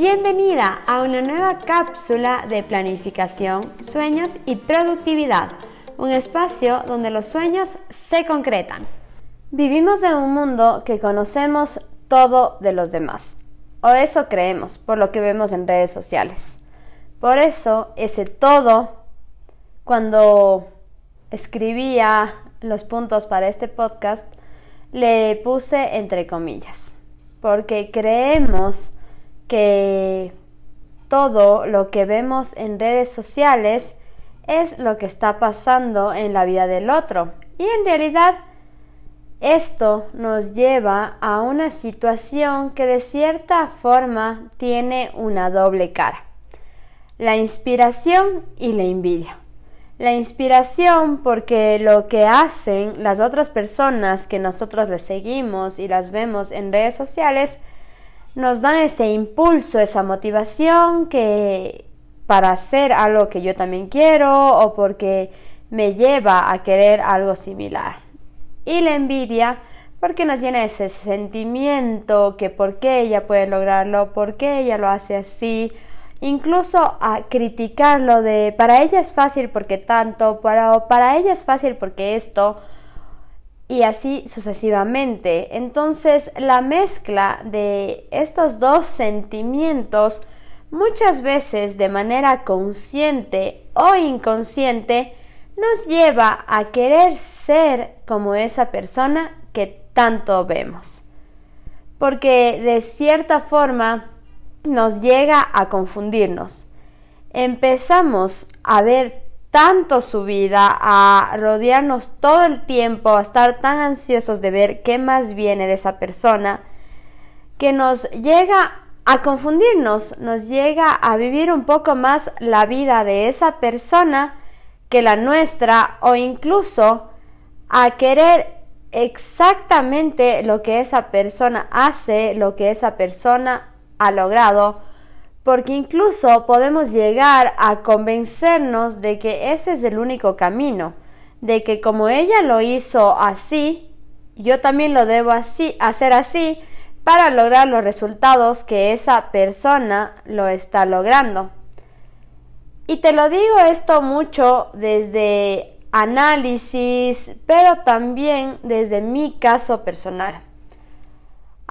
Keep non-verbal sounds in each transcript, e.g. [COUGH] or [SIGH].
Bienvenida a una nueva cápsula de planificación, sueños y productividad, un espacio donde los sueños se concretan. Vivimos en un mundo que conocemos todo de los demás, o eso creemos por lo que vemos en redes sociales. Por eso ese todo, cuando escribía los puntos para este podcast, le puse entre comillas, porque creemos que todo lo que vemos en redes sociales es lo que está pasando en la vida del otro. Y en realidad esto nos lleva a una situación que de cierta forma tiene una doble cara. La inspiración y la envidia. La inspiración porque lo que hacen las otras personas que nosotros les seguimos y las vemos en redes sociales nos dan ese impulso, esa motivación que para hacer algo que yo también quiero o porque me lleva a querer algo similar. Y la envidia porque nos llena ese sentimiento que por qué ella puede lograrlo, por qué ella lo hace así, incluso a criticarlo de para ella es fácil porque tanto, para, para ella es fácil porque esto, y así sucesivamente. Entonces la mezcla de estos dos sentimientos muchas veces de manera consciente o inconsciente nos lleva a querer ser como esa persona que tanto vemos. Porque de cierta forma nos llega a confundirnos. Empezamos a ver tanto su vida, a rodearnos todo el tiempo, a estar tan ansiosos de ver qué más viene de esa persona, que nos llega a confundirnos, nos llega a vivir un poco más la vida de esa persona que la nuestra o incluso a querer exactamente lo que esa persona hace, lo que esa persona ha logrado porque incluso podemos llegar a convencernos de que ese es el único camino, de que como ella lo hizo así, yo también lo debo así, hacer así para lograr los resultados que esa persona lo está logrando. Y te lo digo esto mucho desde análisis, pero también desde mi caso personal.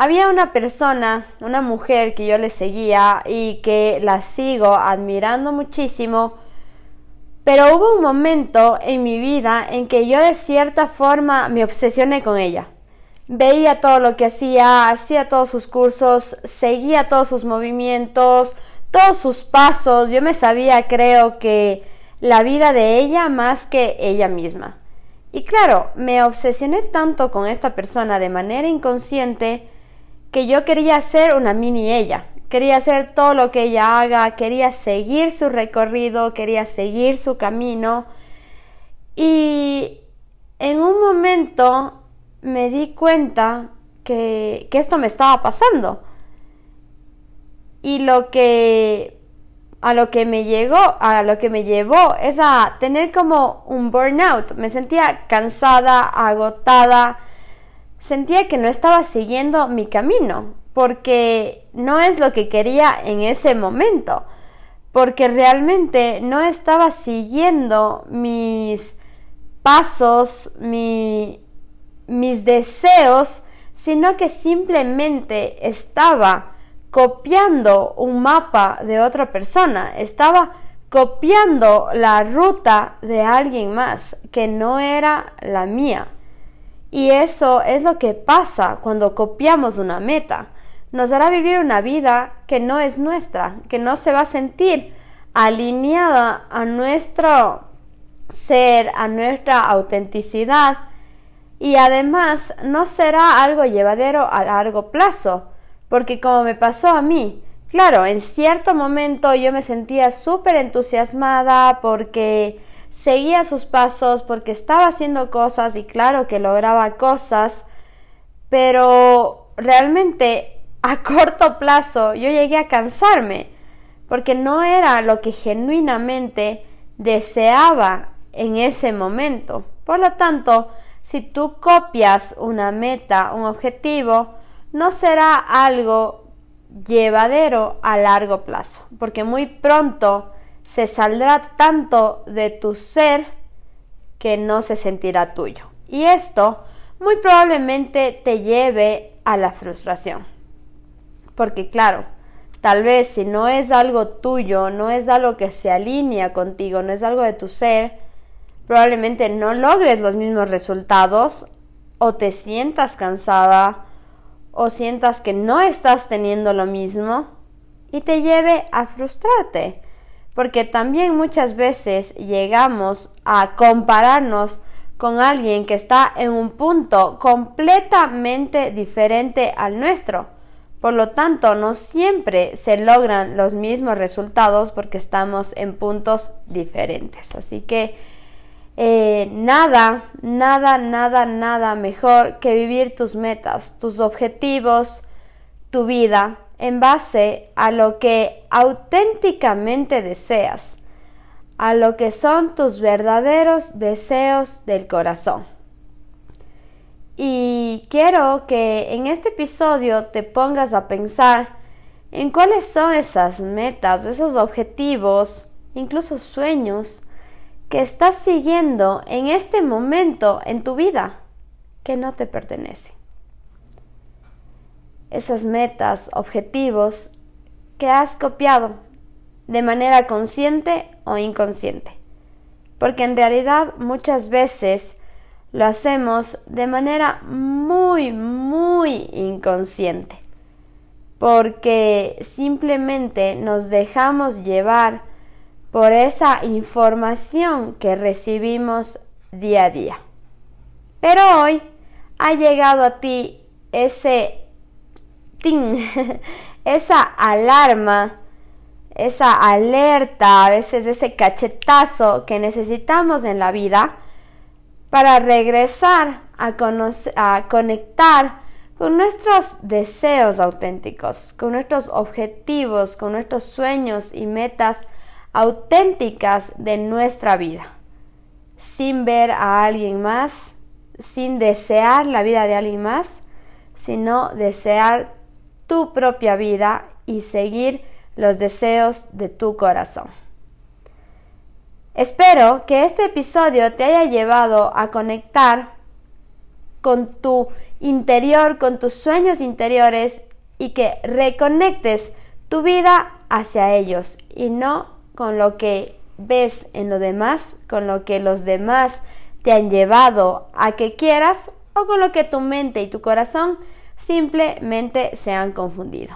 Había una persona, una mujer que yo le seguía y que la sigo admirando muchísimo, pero hubo un momento en mi vida en que yo de cierta forma me obsesioné con ella. Veía todo lo que hacía, hacía todos sus cursos, seguía todos sus movimientos, todos sus pasos. Yo me sabía, creo que, la vida de ella más que ella misma. Y claro, me obsesioné tanto con esta persona de manera inconsciente que yo quería ser una mini ella. Quería hacer todo lo que ella haga, quería seguir su recorrido, quería seguir su camino. Y en un momento me di cuenta que, que esto me estaba pasando. Y lo que a lo que me llegó, a lo que me llevó es a tener como un burnout. Me sentía cansada, agotada, sentía que no estaba siguiendo mi camino, porque no es lo que quería en ese momento, porque realmente no estaba siguiendo mis pasos, mis deseos, sino que simplemente estaba copiando un mapa de otra persona, estaba copiando la ruta de alguien más que no era la mía. Y eso es lo que pasa cuando copiamos una meta. Nos hará vivir una vida que no es nuestra, que no se va a sentir alineada a nuestro ser, a nuestra autenticidad y además no será algo llevadero a largo plazo, porque como me pasó a mí, claro, en cierto momento yo me sentía súper entusiasmada porque seguía sus pasos porque estaba haciendo cosas y claro que lograba cosas, pero realmente a [LAUGHS] corto plazo yo llegué a cansarme porque no era lo que genuinamente deseaba en ese momento. Por lo tanto, si tú copias una meta, un objetivo, no será algo llevadero a largo plazo, porque muy pronto se saldrá tanto de tu ser que no se sentirá tuyo. Y esto muy probablemente te lleve a la frustración. Porque claro, tal vez si no es algo tuyo, no es algo que se alinea contigo, no es algo de tu ser, probablemente no logres los mismos resultados o te sientas cansada o sientas que no estás teniendo lo mismo y te lleve a frustrarte. Porque también muchas veces llegamos a compararnos con alguien que está en un punto completamente diferente al nuestro. Por lo tanto, no siempre se logran los mismos resultados porque estamos en puntos diferentes. Así que eh, nada, nada, nada, nada mejor que vivir tus metas, tus objetivos, tu vida en base a lo que auténticamente deseas a lo que son tus verdaderos deseos del corazón. Y quiero que en este episodio te pongas a pensar en cuáles son esas metas, esos objetivos, incluso sueños que estás siguiendo en este momento en tu vida que no te pertenece. Esas metas, objetivos que has copiado de manera consciente o inconsciente. Porque en realidad muchas veces lo hacemos de manera muy, muy inconsciente. Porque simplemente nos dejamos llevar por esa información que recibimos día a día. Pero hoy ha llegado a ti ese [LAUGHS] esa alarma esa alerta, a veces ese cachetazo que necesitamos en la vida para regresar a, a conectar con nuestros deseos auténticos, con nuestros objetivos, con nuestros sueños y metas auténticas de nuestra vida, sin ver a alguien más, sin desear la vida de alguien más, sino desear tu propia vida y seguir los deseos de tu corazón. Espero que este episodio te haya llevado a conectar con tu interior, con tus sueños interiores y que reconectes tu vida hacia ellos y no con lo que ves en lo demás, con lo que los demás te han llevado a que quieras o con lo que tu mente y tu corazón simplemente se han confundido.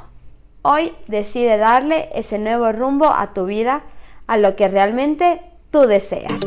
Hoy decide darle ese nuevo rumbo a tu vida, a lo que realmente tú deseas.